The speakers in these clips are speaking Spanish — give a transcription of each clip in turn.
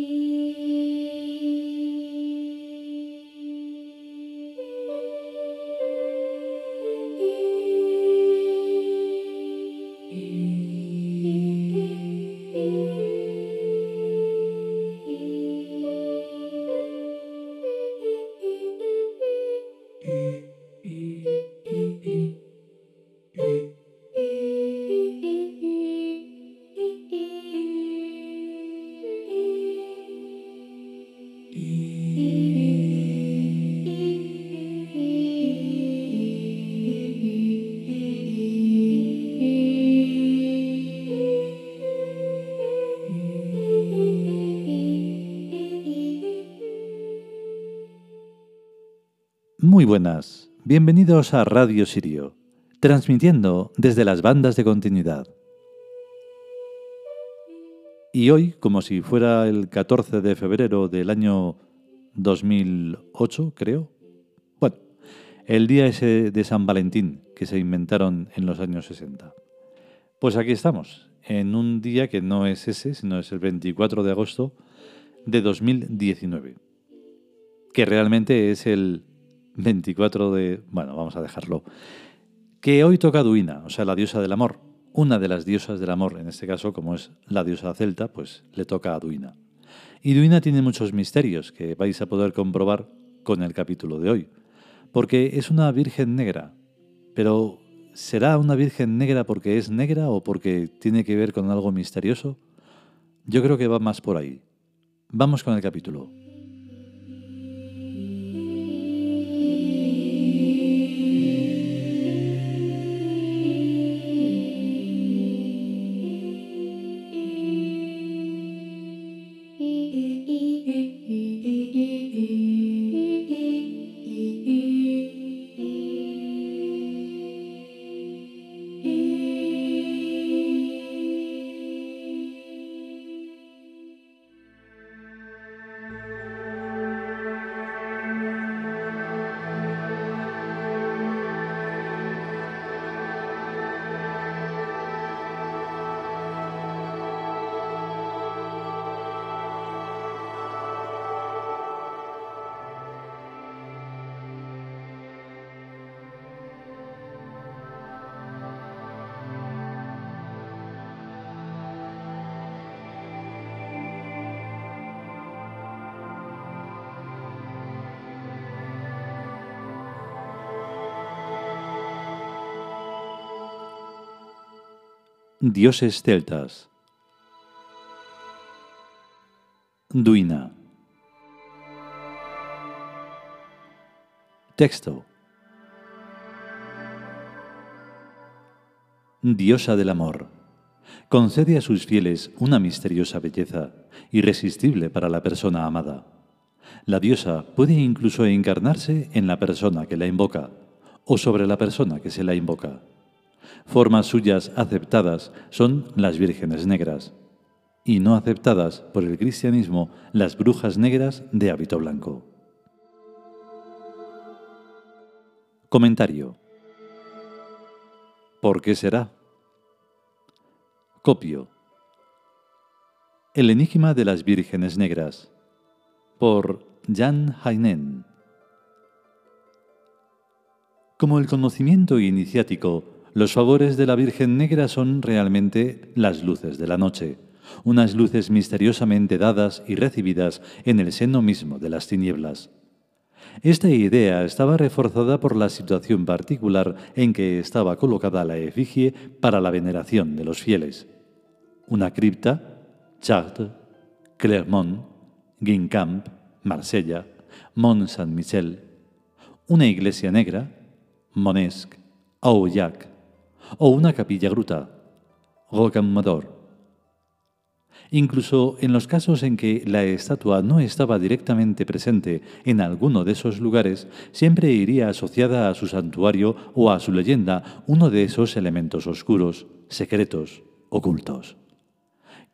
E Muy buenas, bienvenidos a Radio Sirio, transmitiendo desde las bandas de continuidad. Y hoy, como si fuera el 14 de febrero del año 2008, creo, bueno, el día ese de San Valentín que se inventaron en los años 60. Pues aquí estamos, en un día que no es ese, sino es el 24 de agosto de 2019, que realmente es el 24 de... Bueno, vamos a dejarlo. Que hoy toca Duina, o sea, la diosa del amor. Una de las diosas del amor, en este caso, como es la diosa celta, pues le toca a Duina. Y Duina tiene muchos misterios que vais a poder comprobar con el capítulo de hoy. Porque es una virgen negra. Pero ¿será una virgen negra porque es negra o porque tiene que ver con algo misterioso? Yo creo que va más por ahí. Vamos con el capítulo. Dioses celtas. Duina. Texto. Diosa del amor. Concede a sus fieles una misteriosa belleza, irresistible para la persona amada. La diosa puede incluso encarnarse en la persona que la invoca o sobre la persona que se la invoca. Formas suyas aceptadas son las vírgenes negras y no aceptadas por el cristianismo las brujas negras de hábito blanco. Comentario. ¿Por qué será? Copio. El enigma de las vírgenes negras. Por Jan Heinen. Como el conocimiento iniciático los favores de la Virgen Negra son realmente las luces de la noche, unas luces misteriosamente dadas y recibidas en el seno mismo de las tinieblas. Esta idea estaba reforzada por la situación particular en que estaba colocada la efigie para la veneración de los fieles. Una cripta, Chartres, Clermont, Guincamp, Marsella, Mont Saint-Michel, una iglesia negra, Monesque, Aujac, o una capilla gruta, rocamadour. Incluso en los casos en que la estatua no estaba directamente presente en alguno de esos lugares, siempre iría asociada a su santuario o a su leyenda uno de esos elementos oscuros, secretos, ocultos.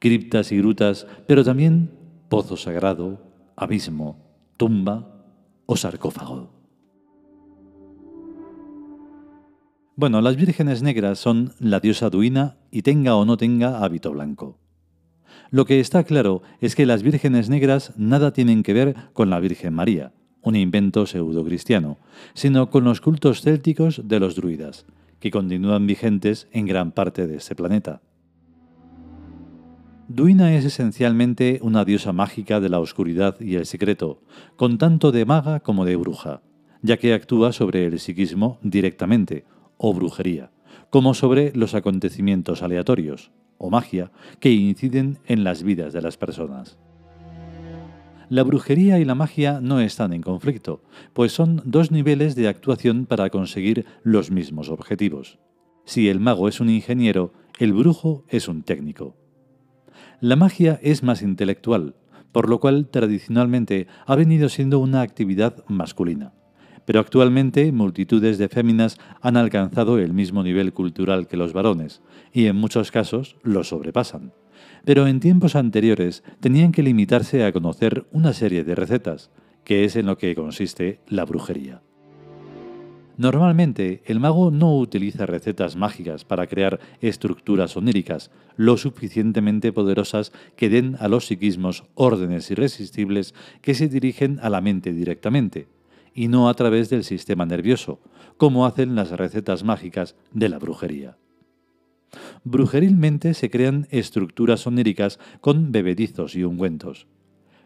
Criptas y grutas, pero también pozo sagrado, abismo, tumba o sarcófago. Bueno, las vírgenes negras son la diosa Duina y tenga o no tenga hábito blanco. Lo que está claro es que las vírgenes negras nada tienen que ver con la Virgen María, un invento pseudo-cristiano, sino con los cultos célticos de los druidas, que continúan vigentes en gran parte de este planeta. Duina es esencialmente una diosa mágica de la oscuridad y el secreto, con tanto de maga como de bruja, ya que actúa sobre el psiquismo directamente, o brujería, como sobre los acontecimientos aleatorios, o magia, que inciden en las vidas de las personas. La brujería y la magia no están en conflicto, pues son dos niveles de actuación para conseguir los mismos objetivos. Si el mago es un ingeniero, el brujo es un técnico. La magia es más intelectual, por lo cual tradicionalmente ha venido siendo una actividad masculina. Pero actualmente multitudes de féminas han alcanzado el mismo nivel cultural que los varones, y en muchos casos lo sobrepasan. Pero en tiempos anteriores tenían que limitarse a conocer una serie de recetas, que es en lo que consiste la brujería. Normalmente, el mago no utiliza recetas mágicas para crear estructuras oníricas lo suficientemente poderosas que den a los psiquismos órdenes irresistibles que se dirigen a la mente directamente, y no a través del sistema nervioso, como hacen las recetas mágicas de la brujería. Brujerilmente se crean estructuras oníricas con bebedizos y ungüentos,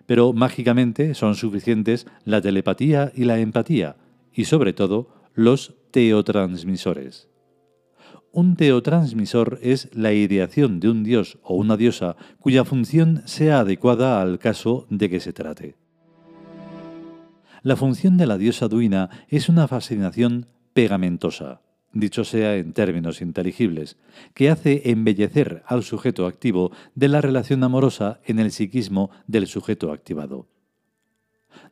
pero mágicamente son suficientes la telepatía y la empatía, y sobre todo los teotransmisores. Un teotransmisor es la ideación de un dios o una diosa cuya función sea adecuada al caso de que se trate. La función de la diosa duina es una fascinación pegamentosa, dicho sea en términos inteligibles, que hace embellecer al sujeto activo de la relación amorosa en el psiquismo del sujeto activado.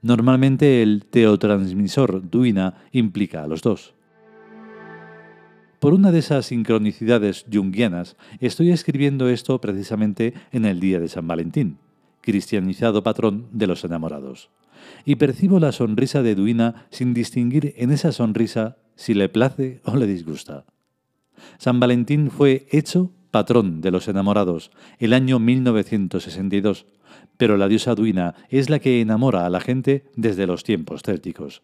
Normalmente el teotransmisor duina implica a los dos. Por una de esas sincronicidades junguianas, estoy escribiendo esto precisamente en el día de San Valentín, cristianizado patrón de los enamorados. Y percibo la sonrisa de Duina sin distinguir en esa sonrisa si le place o le disgusta. San Valentín fue hecho patrón de los enamorados el año 1962, pero la diosa Duina es la que enamora a la gente desde los tiempos célticos.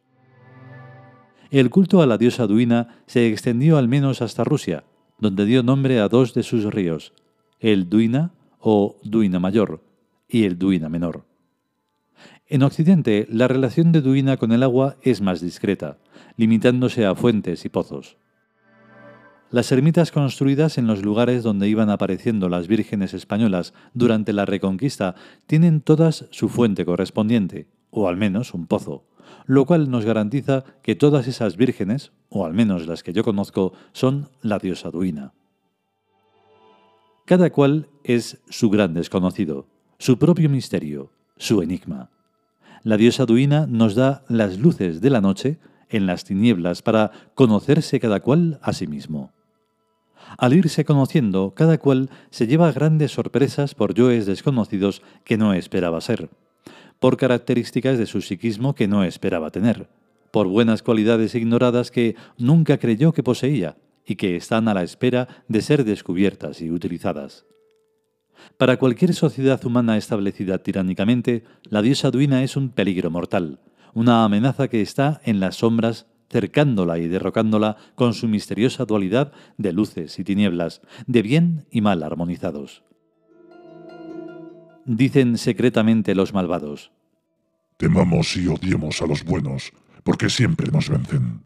El culto a la diosa Duina se extendió al menos hasta Rusia, donde dio nombre a dos de sus ríos, el Duina o Duina Mayor y el Duina Menor. En Occidente, la relación de Duina con el agua es más discreta, limitándose a fuentes y pozos. Las ermitas construidas en los lugares donde iban apareciendo las vírgenes españolas durante la Reconquista tienen todas su fuente correspondiente, o al menos un pozo, lo cual nos garantiza que todas esas vírgenes, o al menos las que yo conozco, son la diosa Duina. Cada cual es su gran desconocido, su propio misterio, su enigma. La diosa Duina nos da las luces de la noche en las tinieblas para conocerse cada cual a sí mismo. Al irse conociendo, cada cual se lleva grandes sorpresas por yoes desconocidos que no esperaba ser, por características de su psiquismo que no esperaba tener, por buenas cualidades ignoradas que nunca creyó que poseía y que están a la espera de ser descubiertas y utilizadas. Para cualquier sociedad humana establecida tiránicamente, la diosa Duina es un peligro mortal, una amenaza que está en las sombras cercándola y derrocándola con su misteriosa dualidad de luces y tinieblas, de bien y mal armonizados. Dicen secretamente los malvados. Temamos y odiemos a los buenos, porque siempre nos vencen.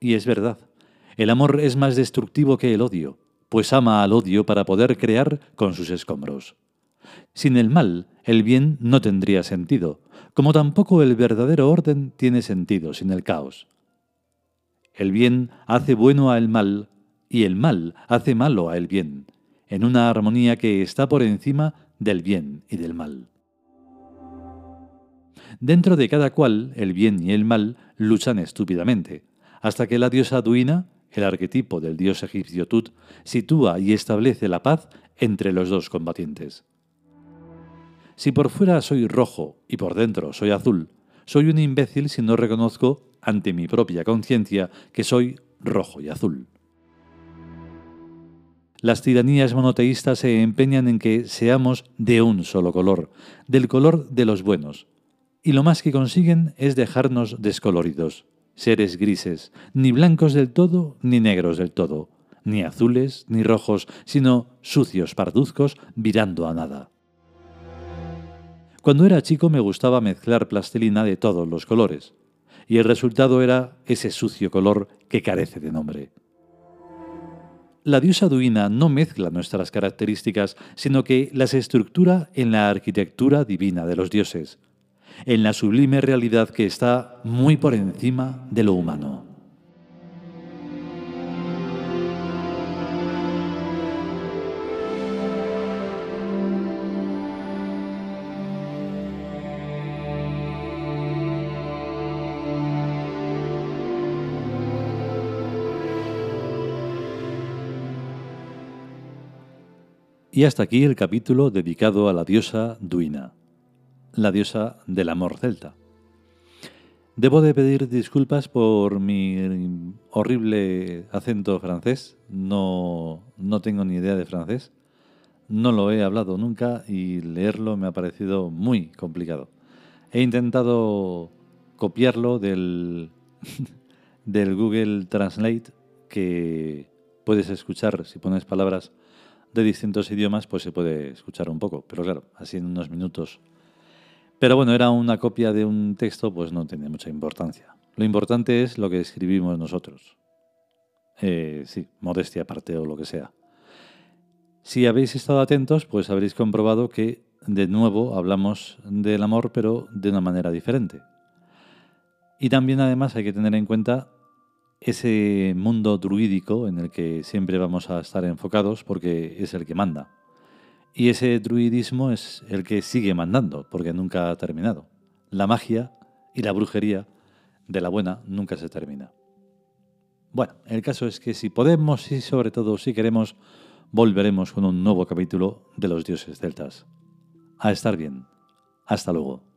Y es verdad, el amor es más destructivo que el odio, pues ama al odio para poder crear con sus escombros. Sin el mal, el bien no tendría sentido, como tampoco el verdadero orden tiene sentido sin el caos. El bien hace bueno al mal y el mal hace malo a el bien, en una armonía que está por encima del bien y del mal. Dentro de cada cual, el bien y el mal luchan estúpidamente, hasta que la diosa Duina, el arquetipo del dios egipcio Tut, sitúa y establece la paz entre los dos combatientes. Si por fuera soy rojo y por dentro soy azul, soy un imbécil si no reconozco ante mi propia conciencia que soy rojo y azul. Las tiranías monoteístas se empeñan en que seamos de un solo color, del color de los buenos. Y lo más que consiguen es dejarnos descoloridos, seres grises, ni blancos del todo ni negros del todo, ni azules ni rojos, sino sucios parduzcos virando a nada. Cuando era chico me gustaba mezclar plastilina de todos los colores, y el resultado era ese sucio color que carece de nombre. La diosa Duina no mezcla nuestras características, sino que las estructura en la arquitectura divina de los dioses, en la sublime realidad que está muy por encima de lo humano. Y hasta aquí el capítulo dedicado a la diosa Duina, la diosa del amor celta. Debo de pedir disculpas por mi horrible acento francés. No, no tengo ni idea de francés. No lo he hablado nunca y leerlo me ha parecido muy complicado. He intentado copiarlo del, del Google Translate que puedes escuchar si pones palabras de distintos idiomas, pues se puede escuchar un poco, pero claro, así en unos minutos. Pero bueno, era una copia de un texto, pues no tiene mucha importancia. Lo importante es lo que escribimos nosotros. Eh, sí, modestia aparte o lo que sea. Si habéis estado atentos, pues habréis comprobado que de nuevo hablamos del amor, pero de una manera diferente. Y también además hay que tener en cuenta ese mundo druídico en el que siempre vamos a estar enfocados porque es el que manda. Y ese druidismo es el que sigue mandando porque nunca ha terminado. La magia y la brujería de la buena nunca se termina. Bueno, el caso es que si podemos y sobre todo si queremos, volveremos con un nuevo capítulo de los dioses celtas. A estar bien. Hasta luego.